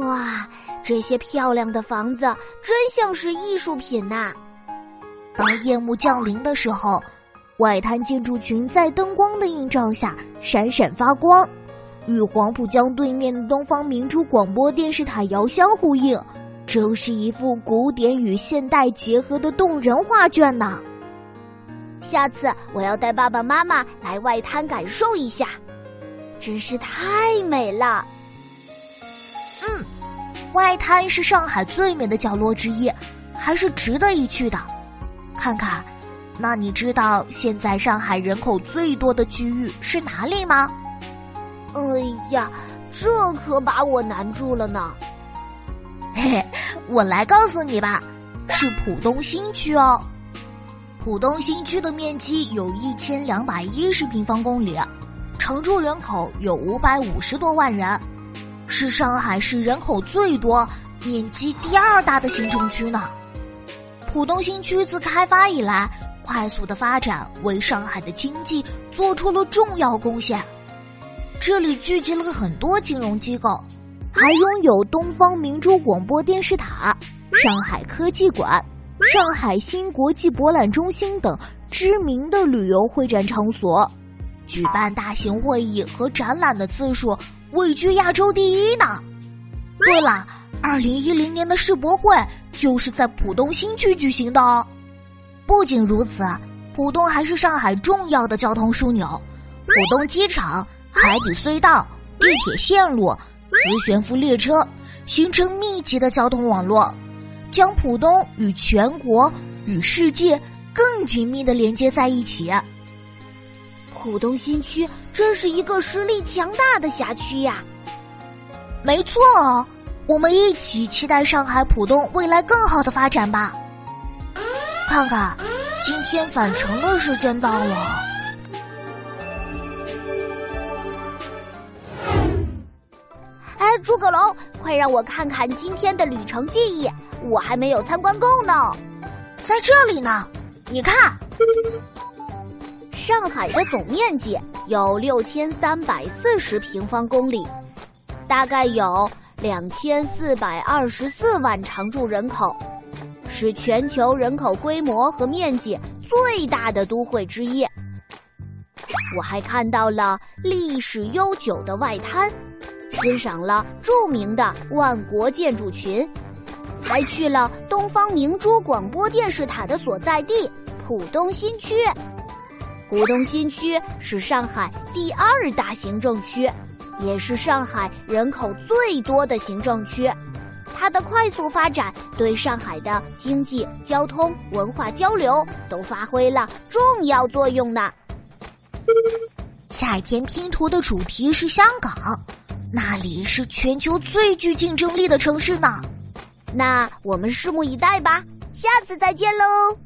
哇，这些漂亮的房子真像是艺术品呐！当夜幕降临的时候，外滩建筑群在灯光的映照下闪闪发光，与黄浦江对面的东方明珠广播电视塔遥相呼应，真是一幅古典与现代结合的动人画卷呢。下次我要带爸爸妈妈来外滩感受一下，真是太美了。嗯，外滩是上海最美的角落之一，还是值得一去的。看看，那你知道现在上海人口最多的区域是哪里吗？哎呀，这可把我难住了呢。嘿嘿，我来告诉你吧，是浦东新区哦。浦东新区的面积有一千两百一十平方公里，常住人口有五百五十多万人。是上海市人口最多、面积第二大的行政区呢。浦东新区自开发以来，快速的发展为上海的经济做出了重要贡献。这里聚集了很多金融机构，还拥有东方明珠广播电视塔、上海科技馆、上海新国际博览中心等知名的旅游会展场所，举办大型会议和展览的次数。位居亚洲第一呢。对了，二零一零年的世博会就是在浦东新区举行的哦。不仅如此，浦东还是上海重要的交通枢纽，浦东机场、海底隧道、地铁线路、磁悬浮列车形成密集的交通网络，将浦东与全国、与世界更紧密的连接在一起。浦东新区真是一个实力强大的辖区呀！没错哦，我们一起期待上海浦东未来更好的发展吧。看看，今天返程的时间到了。哎，诸葛龙，快让我看看今天的旅程记忆，我还没有参观够呢。在这里呢，你看。上海的总面积有六千三百四十平方公里，大概有两千四百二十四万常住人口，是全球人口规模和面积最大的都会之一。我还看到了历史悠久的外滩，欣赏了著名的万国建筑群，还去了东方明珠广播电视塔的所在地浦东新区。浦东新区是上海第二大行政区，也是上海人口最多的行政区。它的快速发展对上海的经济、交通、文化交流都发挥了重要作用呢。下一篇拼图的主题是香港，那里是全球最具竞争力的城市呢。那我们拭目以待吧，下次再见喽。